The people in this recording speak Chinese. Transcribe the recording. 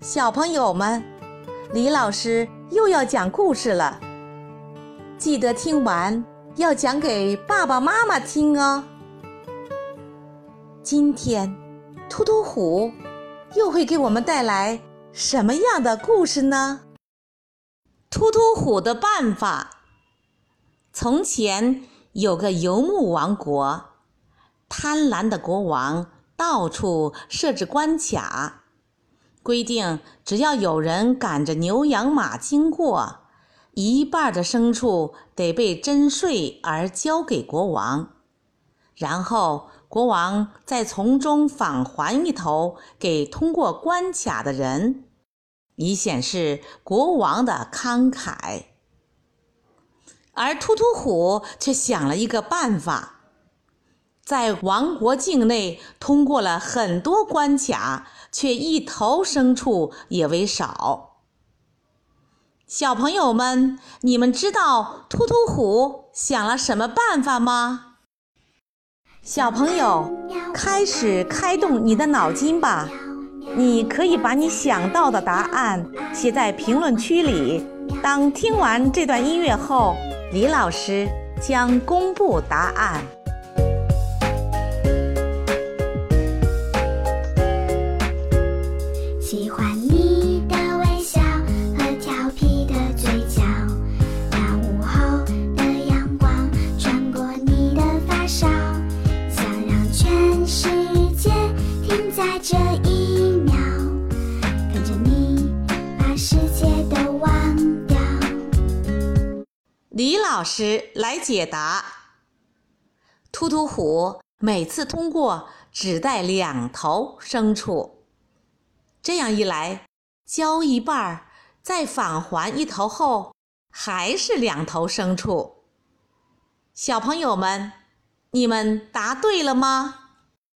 小朋友们，李老师又要讲故事了，记得听完要讲给爸爸妈妈听哦。今天，突突虎又会给我们带来什么样的故事呢？突突虎的办法。从前有个游牧王国，贪婪的国王到处设置关卡，规定只要有人赶着牛羊马经过，一半的牲畜得被征税而交给国王，然后国王再从中返还一头给通过关卡的人，以显示国王的慷慨。而突突虎却想了一个办法，在王国境内通过了很多关卡，却一头牲畜也为少。小朋友们，你们知道突突虎想了什么办法吗？小朋友，开始开动你的脑筋吧！你可以把你想到的答案写在评论区里。当听完这段音乐后。李老师将公布答案。李老师来解答：突突虎每次通过只带两头牲畜，这样一来，交一半儿再返还一头后，还是两头牲畜。小朋友们，你们答对了吗？